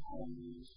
homeless,